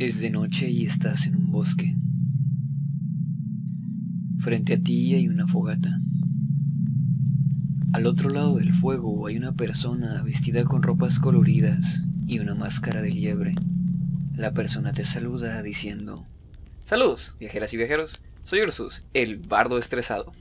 Es de noche y estás en un bosque. Frente a ti hay una fogata. Al otro lado del fuego hay una persona vestida con ropas coloridas y una máscara de liebre. La persona te saluda diciendo, Saludos, viajeras y viajeros, soy Ursus, el bardo estresado.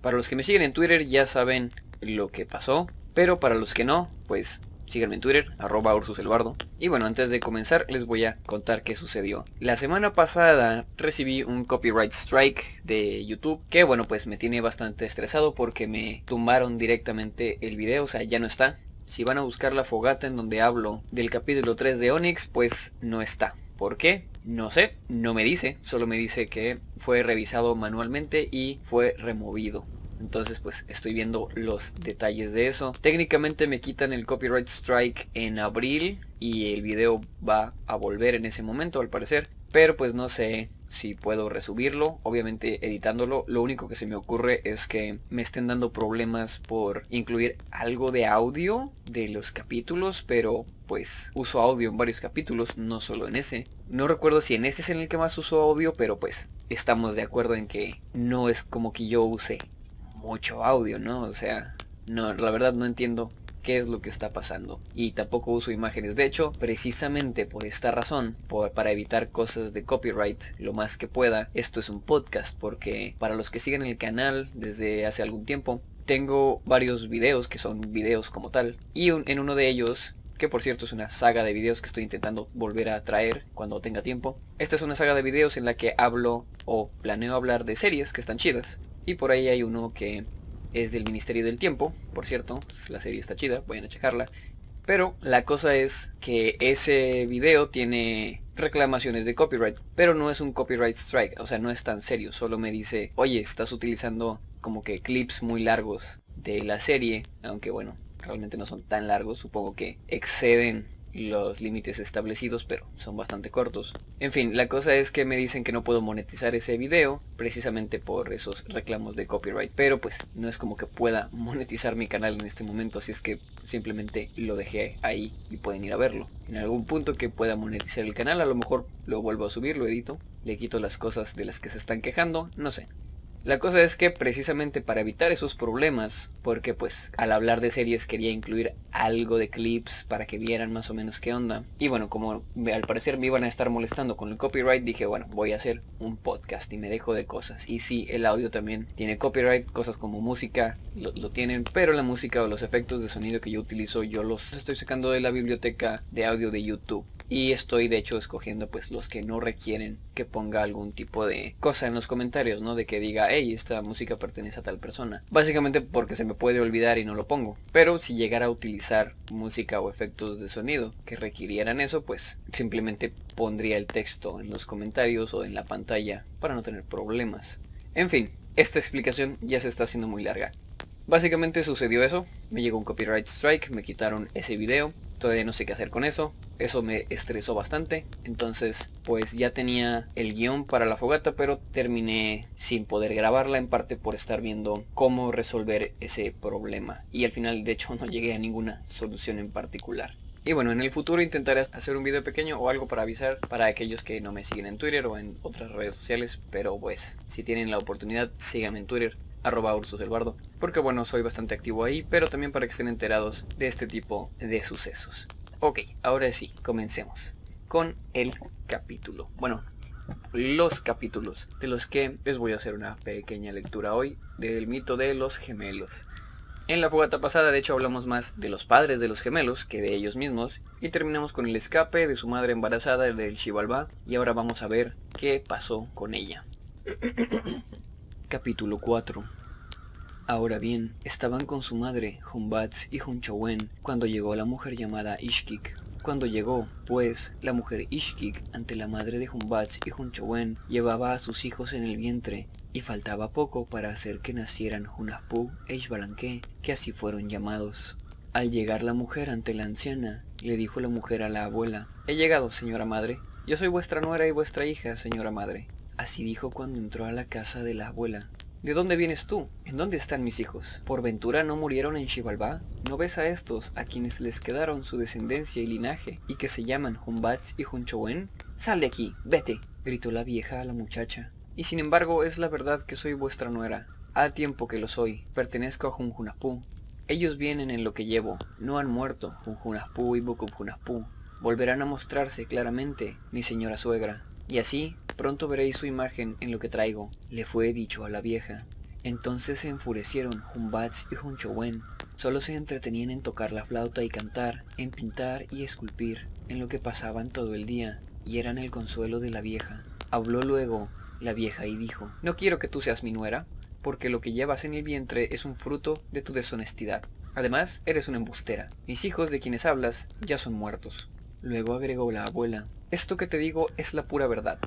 Para los que me siguen en Twitter ya saben lo que pasó, pero para los que no, pues Síganme en Twitter, arroba ursuselbardo. Y bueno, antes de comenzar les voy a contar qué sucedió. La semana pasada recibí un copyright strike de YouTube que bueno pues me tiene bastante estresado porque me tumbaron directamente el video, o sea ya no está. Si van a buscar la fogata en donde hablo del capítulo 3 de Onyx, pues no está. ¿Por qué? No sé, no me dice, solo me dice que fue revisado manualmente y fue removido. Entonces pues estoy viendo los detalles de eso. Técnicamente me quitan el copyright strike en abril y el video va a volver en ese momento al parecer. Pero pues no sé si puedo resubirlo, obviamente editándolo. Lo único que se me ocurre es que me estén dando problemas por incluir algo de audio de los capítulos, pero pues uso audio en varios capítulos, no solo en ese. No recuerdo si en ese es en el que más uso audio, pero pues estamos de acuerdo en que no es como que yo use mucho audio, ¿no? O sea, no, la verdad no entiendo qué es lo que está pasando. Y tampoco uso imágenes. De hecho, precisamente por esta razón, para evitar cosas de copyright lo más que pueda, esto es un podcast. Porque para los que siguen el canal desde hace algún tiempo, tengo varios videos que son videos como tal. Y en uno de ellos que por cierto es una saga de videos que estoy intentando volver a traer cuando tenga tiempo. Esta es una saga de videos en la que hablo o planeo hablar de series que están chidas. Y por ahí hay uno que es del Ministerio del Tiempo, por cierto, la serie está chida, vayan a checarla. Pero la cosa es que ese video tiene reclamaciones de copyright, pero no es un copyright strike, o sea, no es tan serio, solo me dice, oye, estás utilizando como que clips muy largos de la serie, aunque bueno, realmente no son tan largos, supongo que exceden los límites establecidos, pero son bastante cortos. En fin, la cosa es que me dicen que no puedo monetizar ese video, precisamente por esos reclamos de copyright, pero pues no es como que pueda monetizar mi canal en este momento, así es que simplemente lo dejé ahí y pueden ir a verlo. En algún punto que pueda monetizar el canal, a lo mejor lo vuelvo a subir, lo edito, le quito las cosas de las que se están quejando, no sé. La cosa es que precisamente para evitar esos problemas, porque pues al hablar de series quería incluir algo de clips para que vieran más o menos qué onda. Y bueno, como al parecer me iban a estar molestando con el copyright, dije bueno, voy a hacer un podcast y me dejo de cosas. Y sí, el audio también tiene copyright, cosas como música lo, lo tienen, pero la música o los efectos de sonido que yo utilizo yo los estoy sacando de la biblioteca de audio de YouTube y estoy de hecho escogiendo pues los que no requieren que ponga algún tipo de cosa en los comentarios, ¿no? De que diga, hey, esta música pertenece a tal persona. Básicamente porque se me puede olvidar y no lo pongo. Pero si llegara a utilizar música o efectos de sonido que requirieran eso, pues simplemente pondría el texto en los comentarios o en la pantalla para no tener problemas. En fin, esta explicación ya se está haciendo muy larga. Básicamente sucedió eso, me llegó un copyright strike, me quitaron ese video, todavía no sé qué hacer con eso, eso me estresó bastante. Entonces, pues ya tenía el guion para la fogata, pero terminé sin poder grabarla en parte por estar viendo cómo resolver ese problema. Y al final, de hecho, no llegué a ninguna solución en particular. Y bueno, en el futuro intentaré hacer un video pequeño o algo para avisar para aquellos que no me siguen en Twitter o en otras redes sociales. Pero pues, si tienen la oportunidad, síganme en Twitter arroba Ursus porque bueno, soy bastante activo ahí, pero también para que estén enterados de este tipo de sucesos. Ok, ahora sí, comencemos con el capítulo. Bueno, los capítulos de los que les voy a hacer una pequeña lectura hoy del mito de los gemelos. En la fogata pasada de hecho hablamos más de los padres de los gemelos que de ellos mismos y terminamos con el escape de su madre embarazada del Shivalba y ahora vamos a ver qué pasó con ella. Capítulo 4 Ahora bien, estaban con su madre, Humbatz y Hunchowen, cuando llegó la mujer llamada Ishkik. Cuando llegó, pues, la mujer Ishkik ante la madre de Humbatz y Hunchowen llevaba a sus hijos en el vientre, y faltaba poco para hacer que nacieran Hunaspu e Ishbalanque, que así fueron llamados. Al llegar la mujer ante la anciana, le dijo la mujer a la abuela, He llegado, señora madre. Yo soy vuestra nuera y vuestra hija, señora madre. Así dijo cuando entró a la casa de la abuela. ¿De dónde vienes tú? ¿En dónde están mis hijos? ¿Por ventura no murieron en Xibalbá? ¿No ves a estos, a quienes les quedaron su descendencia y linaje, y que se llaman Humbats y Junchowen? Sal de aquí, vete, gritó la vieja a la muchacha. Y sin embargo es la verdad que soy vuestra nuera. Ha tiempo que lo soy, pertenezco a Junjunapú. Ellos vienen en lo que llevo, no han muerto, Junjunapú y Bukumjunapú. Volverán a mostrarse claramente, mi señora suegra, y así pronto veréis su imagen en lo que traigo, le fue dicho a la vieja. Entonces se enfurecieron Humbats y Junchowen. Solo se entretenían en tocar la flauta y cantar, en pintar y esculpir, en lo que pasaban todo el día, y eran el consuelo de la vieja. Habló luego la vieja y dijo, No quiero que tú seas mi nuera, porque lo que llevas en el vientre es un fruto de tu deshonestidad. Además, eres una embustera. Mis hijos de quienes hablas ya son muertos. Luego agregó la abuela, esto que te digo es la pura verdad.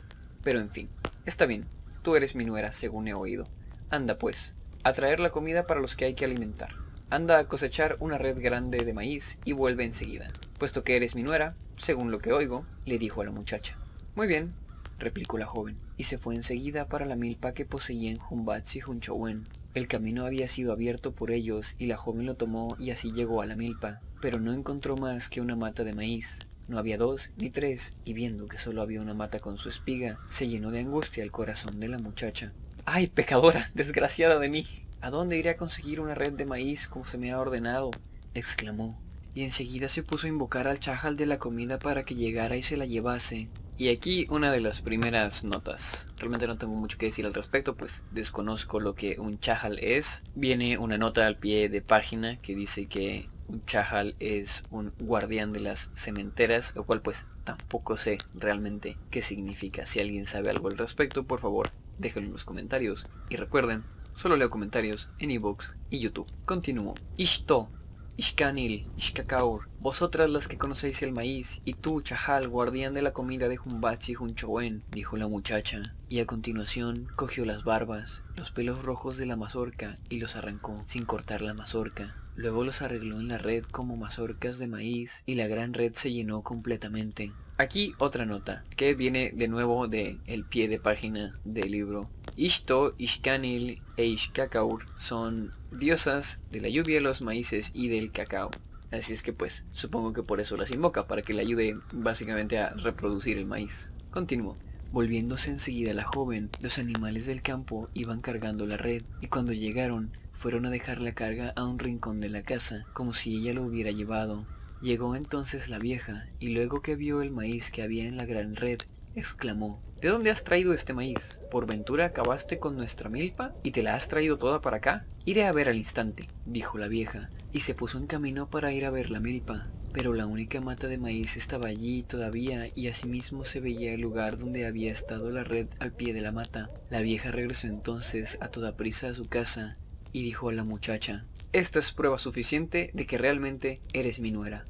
Pero en fin, está bien, tú eres mi nuera, según he oído. Anda pues, a traer la comida para los que hay que alimentar. Anda a cosechar una red grande de maíz y vuelve enseguida. Puesto que eres mi nuera, según lo que oigo, le dijo a la muchacha. Muy bien, replicó la joven, y se fue enseguida para la milpa que poseían Humbats y Junchowen. El camino había sido abierto por ellos y la joven lo tomó y así llegó a la milpa, pero no encontró más que una mata de maíz, no había dos ni tres, y viendo que solo había una mata con su espiga, se llenó de angustia el corazón de la muchacha. ¡Ay, pecadora! ¡Desgraciada de mí! ¿A dónde iré a conseguir una red de maíz como se me ha ordenado? exclamó, y enseguida se puso a invocar al chajal de la comida para que llegara y se la llevase. Y aquí una de las primeras notas. Realmente no tengo mucho que decir al respecto, pues desconozco lo que un chajal es. Viene una nota al pie de página que dice que un chahal es un guardián de las cementeras, lo cual pues tampoco sé realmente qué significa. Si alguien sabe algo al respecto, por favor, déjenlo en los comentarios. Y recuerden, solo leo comentarios en ebooks y YouTube. Continúo. Ishto, Ishkanil, Ishkakaur, vosotras las que conocéis el maíz, y tú, Chahal, guardián de la comida de Humbachi Junchowen, dijo la muchacha, y a continuación cogió las barbas, los pelos rojos de la mazorca y los arrancó, sin cortar la mazorca. Luego los arregló en la red como mazorcas de maíz y la gran red se llenó completamente. Aquí otra nota, que viene de nuevo de pie de página del libro. Ishto, Ishkanil e Ishkakaur son diosas de la lluvia, los maíces y del cacao. Así es que pues, supongo que por eso las invoca, para que le ayude básicamente a reproducir el maíz. Continuó. Volviéndose enseguida la joven, los animales del campo iban cargando la red, y cuando llegaron, fueron a dejar la carga a un rincón de la casa, como si ella lo hubiera llevado. Llegó entonces la vieja, y luego que vio el maíz que había en la gran red, exclamó, ¿De dónde has traído este maíz? ¿Por ventura acabaste con nuestra milpa y te la has traído toda para acá? Iré a ver al instante, dijo la vieja, y se puso en camino para ir a ver la milpa. Pero la única mata de maíz estaba allí todavía y asimismo se veía el lugar donde había estado la red al pie de la mata. La vieja regresó entonces a toda prisa a su casa y dijo a la muchacha, Esta es prueba suficiente de que realmente eres mi nuera.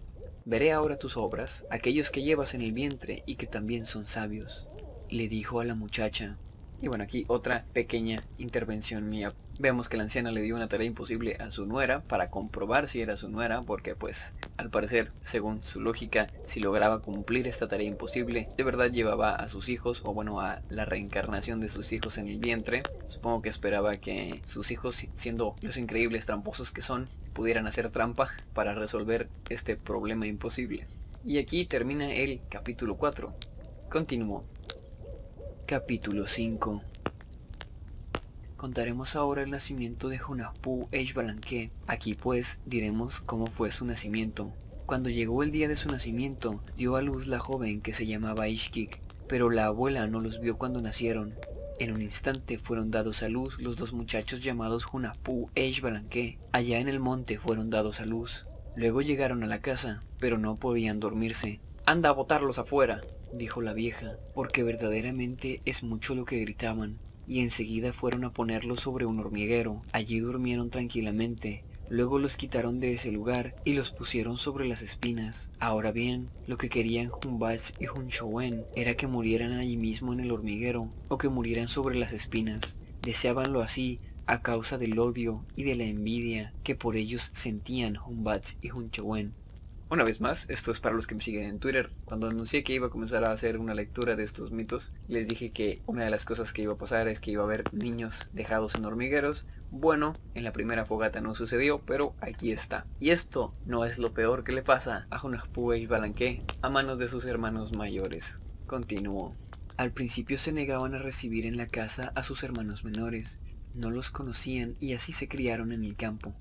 Veré ahora tus obras, aquellos que llevas en el vientre y que también son sabios. Le dijo a la muchacha, y bueno, aquí otra pequeña intervención mía. Vemos que la anciana le dio una tarea imposible a su nuera para comprobar si era su nuera, porque pues al parecer, según su lógica, si lograba cumplir esta tarea imposible, de verdad llevaba a sus hijos, o bueno, a la reencarnación de sus hijos en el vientre. Supongo que esperaba que sus hijos, siendo los increíbles tramposos que son, pudieran hacer trampa para resolver este problema imposible. Y aquí termina el capítulo 4. Continuó. Capítulo 5 Contaremos ahora el nacimiento de Hunahpu Eshbalanque. Aquí pues diremos cómo fue su nacimiento. Cuando llegó el día de su nacimiento, dio a luz la joven que se llamaba Ishkik, pero la abuela no los vio cuando nacieron. En un instante fueron dados a luz los dos muchachos llamados Hunahpu Eshbalanque. Allá en el monte fueron dados a luz. Luego llegaron a la casa, pero no podían dormirse. Anda a botarlos afuera, dijo la vieja, porque verdaderamente es mucho lo que gritaban, y enseguida fueron a ponerlos sobre un hormiguero. Allí durmieron tranquilamente. Luego los quitaron de ese lugar y los pusieron sobre las espinas. Ahora bien, lo que querían Jumbach y Junshowen era que murieran allí mismo en el hormiguero o que murieran sobre las espinas. Deseabanlo así a causa del odio y de la envidia que por ellos sentían Humbats y Hunchowen. Una vez más, esto es para los que me siguen en Twitter. Cuando anuncié que iba a comenzar a hacer una lectura de estos mitos, les dije que una de las cosas que iba a pasar es que iba a haber niños dejados en hormigueros. Bueno, en la primera fogata no sucedió, pero aquí está. Y esto no es lo peor que le pasa a Hunahpu y Balanque a manos de sus hermanos mayores. Continuó. Al principio se negaban a recibir en la casa a sus hermanos menores. No los conocían y así se criaron en el campo.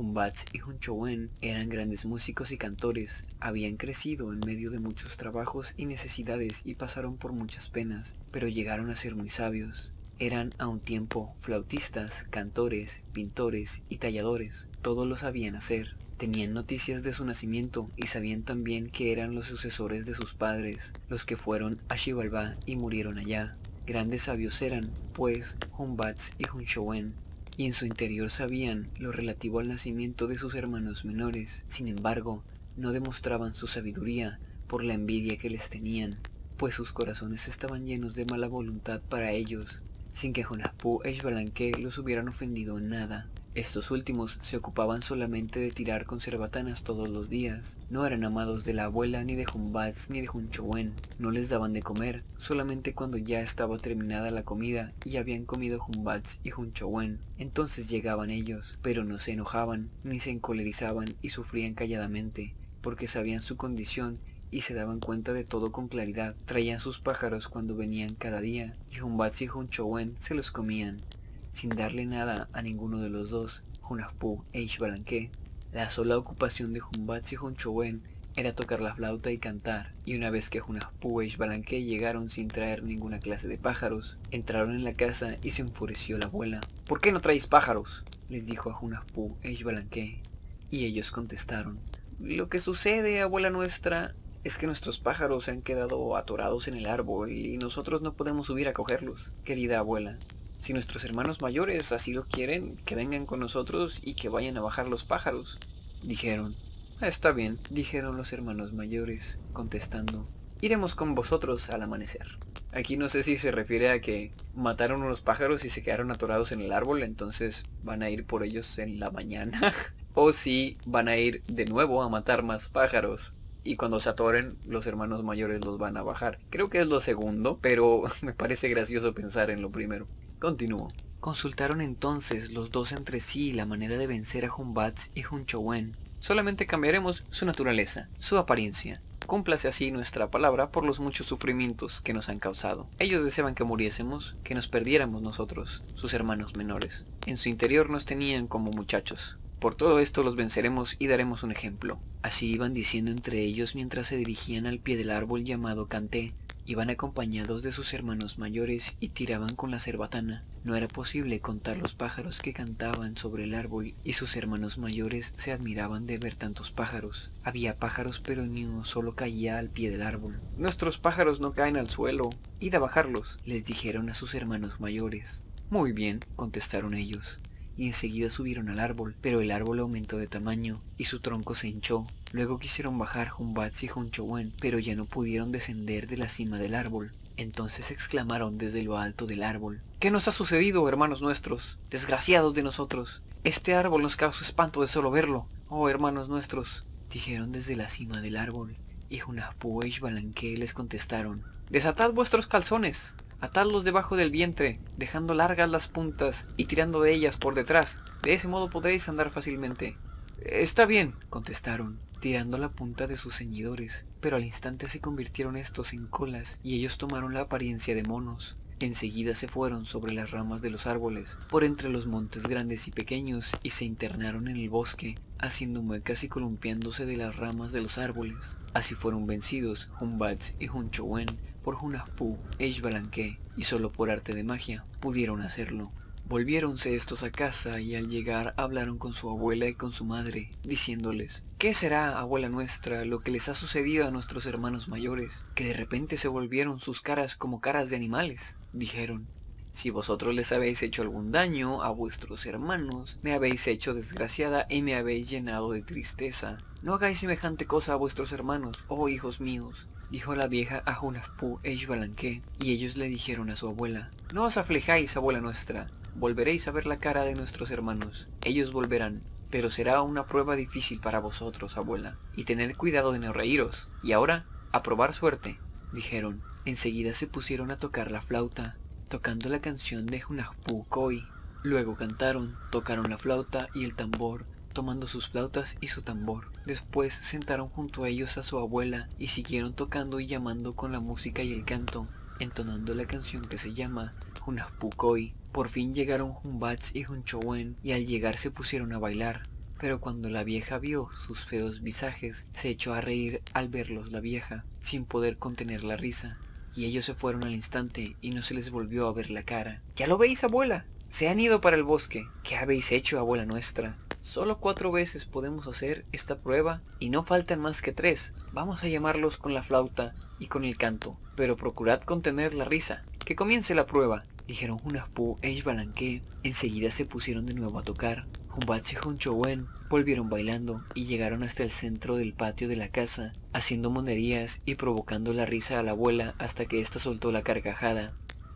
Humbats y Hunchowen eran grandes músicos y cantores, habían crecido en medio de muchos trabajos y necesidades y pasaron por muchas penas, pero llegaron a ser muy sabios. Eran a un tiempo flautistas, cantores, pintores y talladores, todos lo sabían hacer. Tenían noticias de su nacimiento y sabían también que eran los sucesores de sus padres, los que fueron a Xibalbá y murieron allá. Grandes sabios eran, pues, Humbats y Hunchowen, y en su interior sabían lo relativo al nacimiento de sus hermanos menores. Sin embargo, no demostraban su sabiduría por la envidia que les tenían, pues sus corazones estaban llenos de mala voluntad para ellos, sin que Jonaspu e Ishbalanque los hubieran ofendido en nada. Estos últimos se ocupaban solamente de tirar con cerbatanas todos los días. No eran amados de la abuela, ni de Jumbats, ni de Junchowen. No les daban de comer, solamente cuando ya estaba terminada la comida y habían comido Jumbats y Junchowen. Entonces llegaban ellos, pero no se enojaban, ni se encolerizaban y sufrían calladamente, porque sabían su condición y se daban cuenta de todo con claridad. Traían sus pájaros cuando venían cada día, y Jumbats y Junchowen se los comían sin darle nada a ninguno de los dos, Hunahpu e Ishbalanque. La sola ocupación de Humbatz y Hunchowen era tocar la flauta y cantar, y una vez que Hunahpu e Ishbalanque llegaron sin traer ninguna clase de pájaros, entraron en la casa y se enfureció la abuela. ¿Por qué no traéis pájaros? les dijo a Hunahpu e Ishbalanque, y ellos contestaron. Lo que sucede, abuela nuestra, es que nuestros pájaros se han quedado atorados en el árbol y nosotros no podemos subir a cogerlos, querida abuela. Si nuestros hermanos mayores así lo quieren, que vengan con nosotros y que vayan a bajar los pájaros. Dijeron. Está bien, dijeron los hermanos mayores, contestando. Iremos con vosotros al amanecer. Aquí no sé si se refiere a que mataron unos pájaros y se quedaron atorados en el árbol, entonces van a ir por ellos en la mañana. o si van a ir de nuevo a matar más pájaros y cuando se atoren los hermanos mayores los van a bajar. Creo que es lo segundo, pero me parece gracioso pensar en lo primero. Continúo. Consultaron entonces los dos entre sí la manera de vencer a Humbats y Hunchowen. Solamente cambiaremos su naturaleza, su apariencia. Cúmplase así nuestra palabra por los muchos sufrimientos que nos han causado. Ellos deseaban que muriésemos, que nos perdiéramos nosotros, sus hermanos menores. En su interior nos tenían como muchachos, por todo esto los venceremos y daremos un ejemplo. Así iban diciendo entre ellos mientras se dirigían al pie del árbol llamado Canté. Iban acompañados de sus hermanos mayores y tiraban con la cerbatana. No era posible contar los pájaros que cantaban sobre el árbol y sus hermanos mayores se admiraban de ver tantos pájaros. Había pájaros pero ni uno solo caía al pie del árbol. Nuestros pájaros no caen al suelo. Id a bajarlos, les dijeron a sus hermanos mayores. Muy bien, contestaron ellos y enseguida subieron al árbol, pero el árbol aumentó de tamaño y su tronco se hinchó. Luego quisieron bajar Humbats y Hunchowen, pero ya no pudieron descender de la cima del árbol. Entonces exclamaron desde lo alto del árbol. ¿Qué nos ha sucedido, hermanos nuestros? Desgraciados de nosotros. Este árbol nos causa espanto de solo verlo. Oh, hermanos nuestros, dijeron desde la cima del árbol. Y Hunahpu y Balanque les contestaron. Desatad vuestros calzones. Atadlos debajo del vientre, dejando largas las puntas y tirando de ellas por detrás. De ese modo podréis andar fácilmente. Está bien, contestaron, tirando la punta de sus ceñidores, pero al instante se convirtieron estos en colas y ellos tomaron la apariencia de monos. Enseguida se fueron sobre las ramas de los árboles, por entre los montes grandes y pequeños, y se internaron en el bosque, haciendo muecas y columpiándose de las ramas de los árboles. Así fueron vencidos Humbats y Hunchowen por Hunahpu e Ishbalanque, y solo por arte de magia pudieron hacerlo. Volviéronse estos a casa y al llegar hablaron con su abuela y con su madre, diciéndoles, ¿qué será, abuela nuestra, lo que les ha sucedido a nuestros hermanos mayores, que de repente se volvieron sus caras como caras de animales? Dijeron, si vosotros les habéis hecho algún daño a vuestros hermanos, me habéis hecho desgraciada y me habéis llenado de tristeza. No hagáis semejante cosa a vuestros hermanos, oh hijos míos, dijo la vieja a Hunahpu e y ellos le dijeron a su abuela, No os aflijáis, abuela nuestra, volveréis a ver la cara de nuestros hermanos, ellos volverán, pero será una prueba difícil para vosotros, abuela, y tened cuidado de no reíros. Y ahora, a probar suerte, dijeron. Enseguida se pusieron a tocar la flauta, tocando la canción de Hunahpu Koi. Luego cantaron, tocaron la flauta y el tambor, tomando sus flautas y su tambor. Después sentaron junto a ellos a su abuela y siguieron tocando y llamando con la música y el canto, entonando la canción que se llama Hunahpukoi. Por fin llegaron Humbats y Hunchowen y al llegar se pusieron a bailar. Pero cuando la vieja vio sus feos visajes, se echó a reír al verlos la vieja, sin poder contener la risa. Y ellos se fueron al instante y no se les volvió a ver la cara. ¿Ya lo veis, abuela? Se han ido para el bosque. ¿Qué habéis hecho, abuela nuestra? Solo cuatro veces podemos hacer esta prueba y no faltan más que tres. Vamos a llamarlos con la flauta y con el canto, pero procurad contener la risa. Que comience la prueba, dijeron Hunaspu e Ishbalanque. Enseguida se pusieron de nuevo a tocar. Humbatsi y Hunchowen volvieron bailando y llegaron hasta el centro del patio de la casa, haciendo monerías y provocando la risa a la abuela hasta que ésta soltó la carcajada.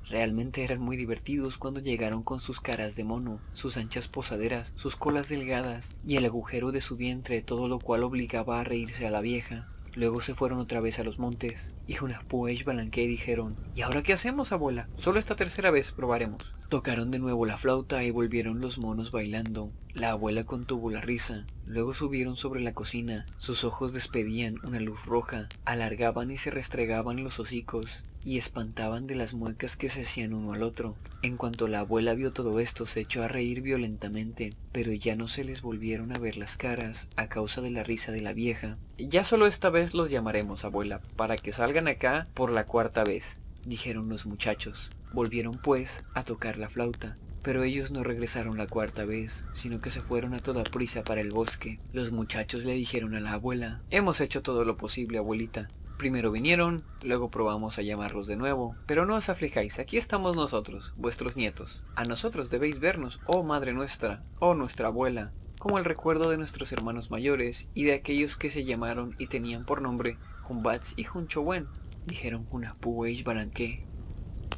Realmente eran muy divertidos cuando llegaron con sus caras de mono, sus anchas posaderas, sus colas delgadas y el agujero de su vientre, todo lo cual obligaba a reírse a la vieja. Luego se fueron otra vez a los montes, y Junaspu e Balanque dijeron, ¿Y ahora qué hacemos, abuela? Solo esta tercera vez probaremos. Tocaron de nuevo la flauta y volvieron los monos bailando. La abuela contuvo la risa. Luego subieron sobre la cocina. Sus ojos despedían una luz roja, alargaban y se restregaban los hocicos y espantaban de las muecas que se hacían uno al otro. En cuanto la abuela vio todo esto, se echó a reír violentamente, pero ya no se les volvieron a ver las caras a causa de la risa de la vieja. Ya solo esta vez los llamaremos, abuela, para que salgan acá por la cuarta vez, dijeron los muchachos. Volvieron pues a tocar la flauta, pero ellos no regresaron la cuarta vez, sino que se fueron a toda prisa para el bosque. Los muchachos le dijeron a la abuela, Hemos hecho todo lo posible, abuelita. Primero vinieron, luego probamos a llamarlos de nuevo, pero no os aflijáis, aquí estamos nosotros, vuestros nietos. A nosotros debéis vernos, oh madre nuestra, oh nuestra abuela, como el recuerdo de nuestros hermanos mayores y de aquellos que se llamaron y tenían por nombre Humbats y Hunchowen, dijeron Hunapu e Baranque.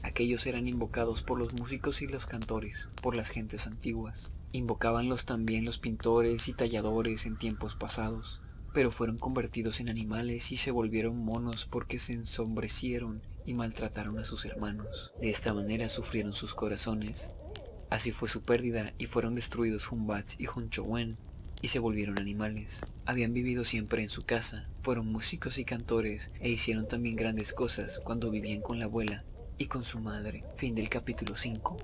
Aquellos eran invocados por los músicos y los cantores, por las gentes antiguas. Invocábanlos también los pintores y talladores en tiempos pasados pero fueron convertidos en animales y se volvieron monos porque se ensombrecieron y maltrataron a sus hermanos. De esta manera sufrieron sus corazones. Así fue su pérdida y fueron destruidos Humbats y Hunchowen y se volvieron animales. Habían vivido siempre en su casa, fueron músicos y cantores e hicieron también grandes cosas cuando vivían con la abuela y con su madre. Fin del capítulo 5.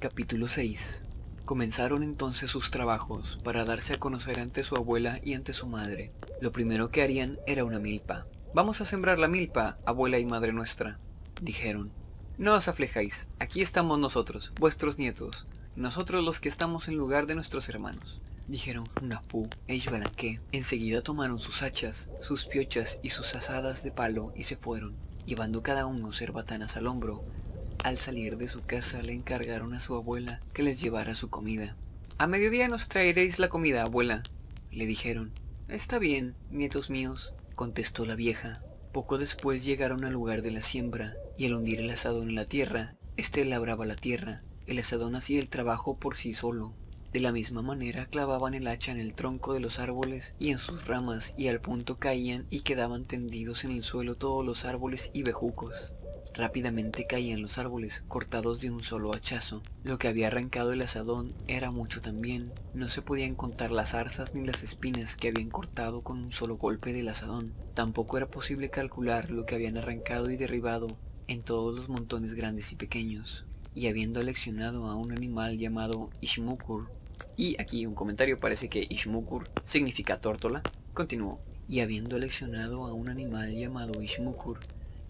Capítulo 6. Comenzaron entonces sus trabajos para darse a conocer ante su abuela y ante su madre. Lo primero que harían era una milpa. Vamos a sembrar la milpa, abuela y madre nuestra, dijeron. No os aflijáis, aquí estamos nosotros, vuestros nietos, nosotros los que estamos en lugar de nuestros hermanos, dijeron Napu e Ishbalanque. Enseguida tomaron sus hachas, sus piochas y sus asadas de palo y se fueron, llevando cada uno cerbatanas al hombro al salir de su casa le encargaron a su abuela que les llevara su comida. A mediodía nos traeréis la comida, abuela, le dijeron. Está bien, nietos míos, contestó la vieja. Poco después llegaron al lugar de la siembra, y al hundir el asadón en la tierra, éste labraba la tierra. El asadón hacía el trabajo por sí solo. De la misma manera clavaban el hacha en el tronco de los árboles y en sus ramas, y al punto caían y quedaban tendidos en el suelo todos los árboles y bejucos. Rápidamente caían los árboles, cortados de un solo hachazo. Lo que había arrancado el asadón era mucho también. No se podían contar las zarzas ni las espinas que habían cortado con un solo golpe del asadón. Tampoco era posible calcular lo que habían arrancado y derribado en todos los montones grandes y pequeños. Y habiendo aleccionado a un animal llamado Ishmukur, y aquí un comentario parece que Ishmukur significa tórtola, continuó. Y habiendo aleccionado a un animal llamado Ishmukur,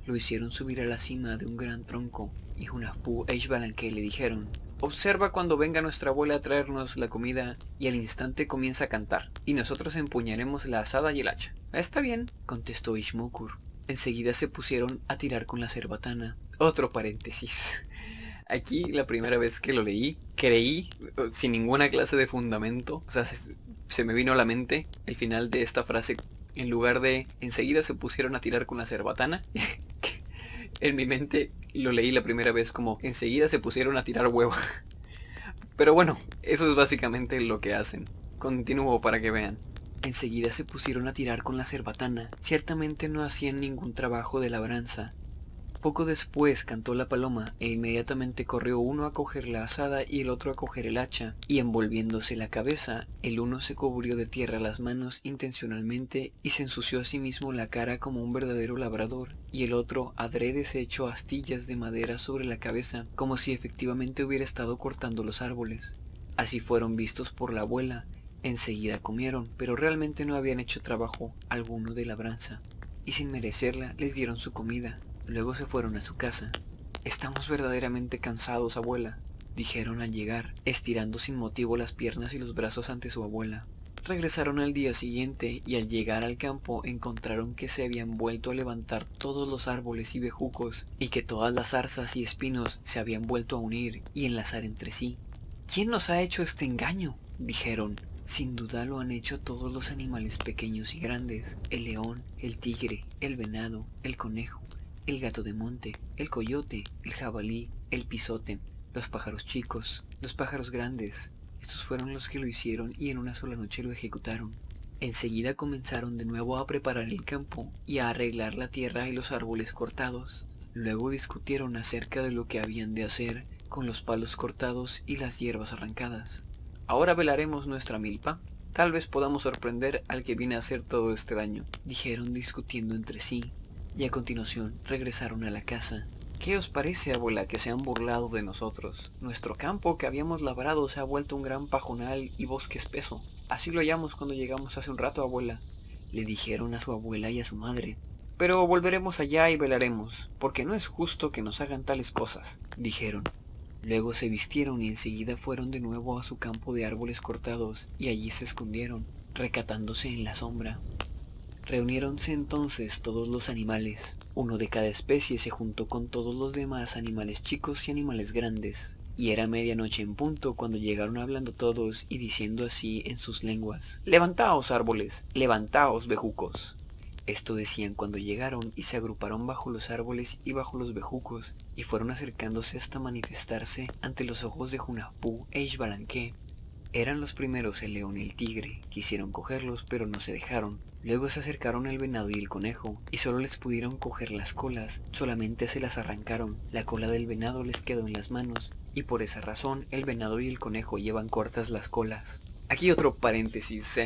lo hicieron subir a la cima de un gran tronco y Hunahpu e Ishbalanque le dijeron Observa cuando venga nuestra abuela a traernos la comida y al instante comienza a cantar, y nosotros empuñaremos la asada y el hacha. Está bien, contestó Ishmukur. Enseguida se pusieron a tirar con la cerbatana. Otro paréntesis. Aquí la primera vez que lo leí, creí, sin ninguna clase de fundamento, o sea, se, se me vino a la mente el final de esta frase en lugar de enseguida se pusieron a tirar con la cerbatana. en mi mente lo leí la primera vez como enseguida se pusieron a tirar huevo. Pero bueno, eso es básicamente lo que hacen. Continúo para que vean. Enseguida se pusieron a tirar con la cerbatana. Ciertamente no hacían ningún trabajo de labranza. Poco después cantó la paloma e inmediatamente corrió uno a coger la asada y el otro a coger el hacha, y envolviéndose la cabeza, el uno se cubrió de tierra las manos intencionalmente y se ensució a sí mismo la cara como un verdadero labrador, y el otro adrede se echó astillas de madera sobre la cabeza, como si efectivamente hubiera estado cortando los árboles. Así fueron vistos por la abuela, enseguida comieron, pero realmente no habían hecho trabajo alguno de labranza, y sin merecerla les dieron su comida, Luego se fueron a su casa. Estamos verdaderamente cansados, abuela, dijeron al llegar, estirando sin motivo las piernas y los brazos ante su abuela. Regresaron al día siguiente y al llegar al campo encontraron que se habían vuelto a levantar todos los árboles y bejucos y que todas las zarzas y espinos se habían vuelto a unir y enlazar entre sí. ¿Quién nos ha hecho este engaño? dijeron. Sin duda lo han hecho todos los animales pequeños y grandes, el león, el tigre, el venado, el conejo, el gato de monte, el coyote, el jabalí, el pisote, los pájaros chicos, los pájaros grandes. Estos fueron los que lo hicieron y en una sola noche lo ejecutaron. Enseguida comenzaron de nuevo a preparar el campo y a arreglar la tierra y los árboles cortados. Luego discutieron acerca de lo que habían de hacer con los palos cortados y las hierbas arrancadas. Ahora velaremos nuestra milpa. Tal vez podamos sorprender al que viene a hacer todo este daño, dijeron discutiendo entre sí y a continuación regresaron a la casa. ¿Qué os parece, abuela, que se han burlado de nosotros? Nuestro campo que habíamos labrado se ha vuelto un gran pajonal y bosque espeso. Así lo hallamos cuando llegamos hace un rato, abuela. Le dijeron a su abuela y a su madre. Pero volveremos allá y velaremos, porque no es justo que nos hagan tales cosas, dijeron. Luego se vistieron y enseguida fueron de nuevo a su campo de árboles cortados y allí se escondieron, recatándose en la sombra. Reuniéronse entonces todos los animales. Uno de cada especie se juntó con todos los demás animales chicos y animales grandes. Y era medianoche en punto cuando llegaron hablando todos y diciendo así en sus lenguas. Levantaos árboles, levantaos bejucos. Esto decían cuando llegaron y se agruparon bajo los árboles y bajo los bejucos y fueron acercándose hasta manifestarse ante los ojos de Junapú e Ishbalanque, eran los primeros el león y el tigre, quisieron cogerlos pero no se dejaron. Luego se acercaron el venado y el conejo, y solo les pudieron coger las colas, solamente se las arrancaron. La cola del venado les quedó en las manos, y por esa razón el venado y el conejo llevan cortas las colas. Aquí otro paréntesis.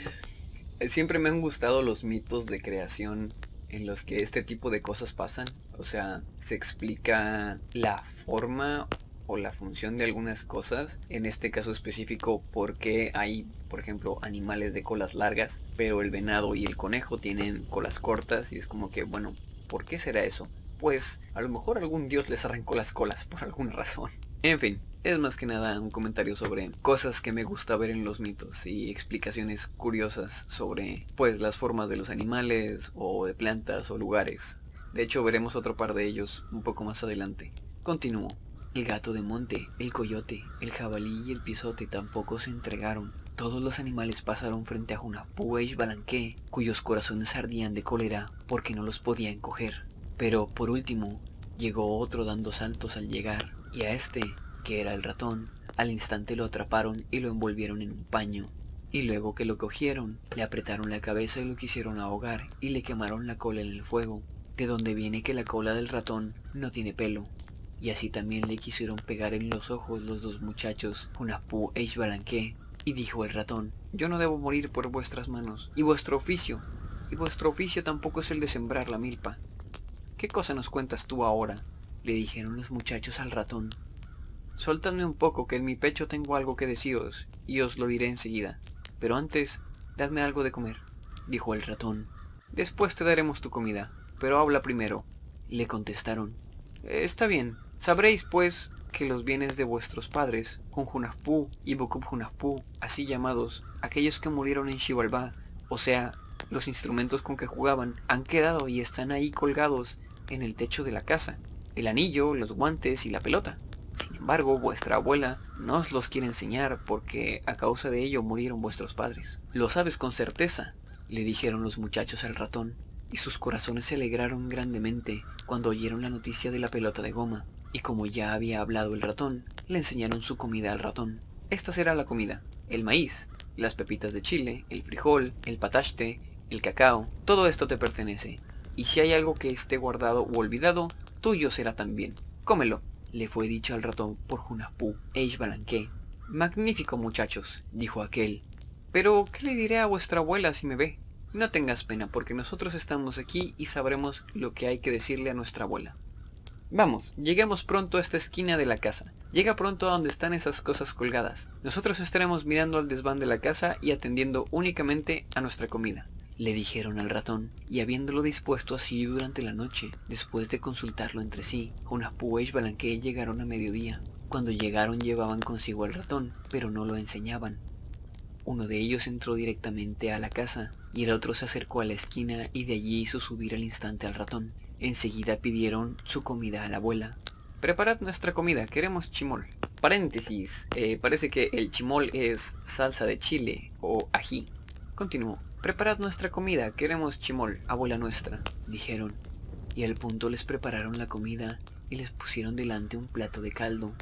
Siempre me han gustado los mitos de creación en los que este tipo de cosas pasan. O sea, se explica la forma o la función de algunas cosas. En este caso específico, porque hay, por ejemplo, animales de colas largas, pero el venado y el conejo tienen colas cortas y es como que, bueno, ¿por qué será eso? Pues a lo mejor algún dios les arrancó las colas por alguna razón. En fin, es más que nada un comentario sobre cosas que me gusta ver en los mitos y explicaciones curiosas sobre pues las formas de los animales o de plantas o lugares. De hecho veremos otro par de ellos un poco más adelante. Continúo. El gato de monte, el coyote, el jabalí y el pisote tampoco se entregaron. Todos los animales pasaron frente a Junapú e Balanqué, cuyos corazones ardían de cólera porque no los podían coger. Pero, por último, llegó otro dando saltos al llegar, y a este, que era el ratón, al instante lo atraparon y lo envolvieron en un paño. Y luego que lo cogieron, le apretaron la cabeza y lo quisieron ahogar y le quemaron la cola en el fuego, de donde viene que la cola del ratón no tiene pelo, y así también le quisieron pegar en los ojos los dos muchachos, Hunapú e Ishbalanque. Y dijo el ratón, yo no debo morir por vuestras manos, y vuestro oficio, y vuestro oficio tampoco es el de sembrar la milpa. ¿Qué cosa nos cuentas tú ahora? le dijeron los muchachos al ratón. Soltadme un poco, que en mi pecho tengo algo que deciros, y os lo diré enseguida. Pero antes, dadme algo de comer, dijo el ratón. Después te daremos tu comida, pero habla primero, le contestaron. Está bien, Sabréis, pues, que los bienes de vuestros padres, Junjunafpú y Bokub así llamados, aquellos que murieron en Xibalbá, o sea, los instrumentos con que jugaban, han quedado y están ahí colgados en el techo de la casa, el anillo, los guantes y la pelota. Sin embargo, vuestra abuela no os los quiere enseñar porque a causa de ello murieron vuestros padres. Lo sabes con certeza, le dijeron los muchachos al ratón, y sus corazones se alegraron grandemente cuando oyeron la noticia de la pelota de goma y como ya había hablado el ratón, le enseñaron su comida al ratón. Esta será la comida, el maíz, las pepitas de chile, el frijol, el pataste, el cacao, todo esto te pertenece. Y si hay algo que esté guardado o olvidado, tuyo será también. Cómelo, le fue dicho al ratón por Junapú e. Magnífico muchachos, dijo aquel. Pero, ¿qué le diré a vuestra abuela si me ve? No tengas pena, porque nosotros estamos aquí y sabremos lo que hay que decirle a nuestra abuela. Vamos, lleguemos pronto a esta esquina de la casa. Llega pronto a donde están esas cosas colgadas. Nosotros estaremos mirando al desván de la casa y atendiendo únicamente a nuestra comida. Le dijeron al ratón, y habiéndolo dispuesto así durante la noche, después de consultarlo entre sí, unas y Balanque llegaron a mediodía. Cuando llegaron llevaban consigo al ratón, pero no lo enseñaban. Uno de ellos entró directamente a la casa, y el otro se acercó a la esquina y de allí hizo subir al instante al ratón. Enseguida pidieron su comida a la abuela. Preparad nuestra comida, queremos chimol. Paréntesis, eh, parece que el chimol es salsa de chile o ají. Continuó. Preparad nuestra comida, queremos chimol, abuela nuestra, dijeron. Y al punto les prepararon la comida y les pusieron delante un plato de caldo,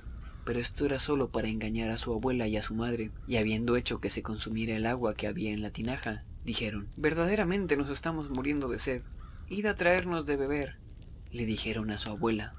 pero esto era solo para engañar a su abuela y a su madre, y habiendo hecho que se consumiera el agua que había en la tinaja, dijeron, verdaderamente nos estamos muriendo de sed, id a traernos de beber, le dijeron a su abuela.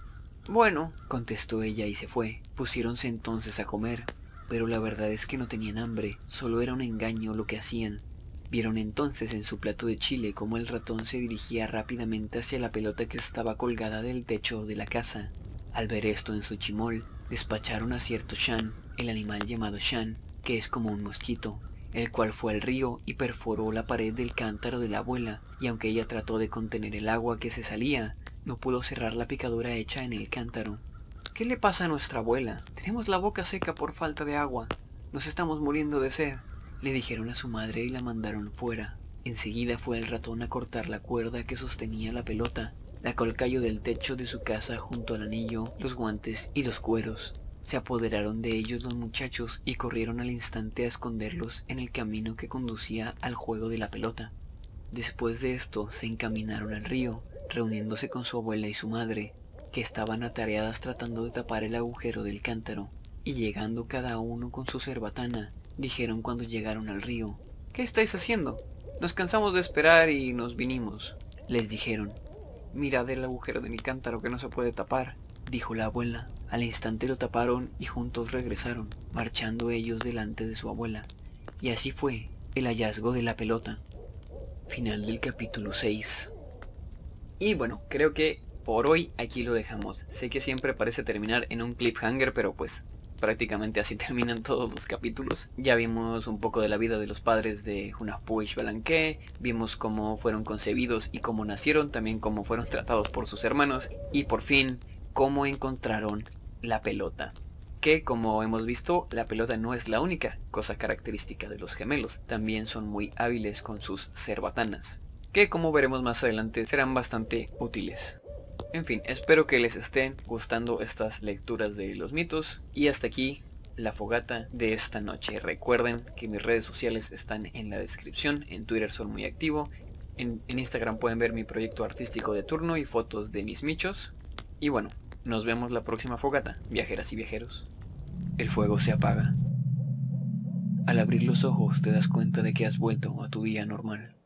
Bueno, contestó ella y se fue. Pusiéronse entonces a comer, pero la verdad es que no tenían hambre, solo era un engaño lo que hacían. Vieron entonces en su plato de chile cómo el ratón se dirigía rápidamente hacia la pelota que estaba colgada del techo de la casa. Al ver esto en su chimol, despacharon a cierto Shan, el animal llamado Shan, que es como un mosquito, el cual fue al río y perforó la pared del cántaro de la abuela, y aunque ella trató de contener el agua que se salía, no pudo cerrar la picadura hecha en el cántaro. ¿Qué le pasa a nuestra abuela? Tenemos la boca seca por falta de agua. Nos estamos muriendo de sed. Le dijeron a su madre y la mandaron fuera. Enseguida fue el ratón a cortar la cuerda que sostenía la pelota, la colcayó del techo de su casa junto al anillo, los guantes y los cueros. Se apoderaron de ellos los muchachos y corrieron al instante a esconderlos en el camino que conducía al juego de la pelota. Después de esto se encaminaron al río, reuniéndose con su abuela y su madre, que estaban atareadas tratando de tapar el agujero del cántaro, y llegando cada uno con su cerbatana, dijeron cuando llegaron al río, ¿Qué estáis haciendo? Nos cansamos de esperar y nos vinimos. Les dijeron, Mirad el agujero de mi cántaro que no se puede tapar, dijo la abuela. Al instante lo taparon y juntos regresaron, marchando ellos delante de su abuela. Y así fue el hallazgo de la pelota. Final del capítulo 6. Y bueno, creo que por hoy aquí lo dejamos. Sé que siempre parece terminar en un cliffhanger, pero pues prácticamente así terminan todos los capítulos. Ya vimos un poco de la vida de los padres de Hunahpu y Balanque, vimos cómo fueron concebidos y cómo nacieron, también cómo fueron tratados por sus hermanos y por fin cómo encontraron la pelota. Que como hemos visto, la pelota no es la única cosa característica de los gemelos, también son muy hábiles con sus cerbatanas, que como veremos más adelante serán bastante útiles. En fin, espero que les estén gustando estas lecturas de los mitos. Y hasta aquí la fogata de esta noche. Recuerden que mis redes sociales están en la descripción. En Twitter soy muy activo. En, Instagram pueden ver mi proyecto artístico de turno y fotos de mis michos. Y bueno, nos vemos la próxima fogata, viajeras y viajeros. El fuego se apaga. Al abrir los ojos te das cuenta de que has vuelto a tu vida normal.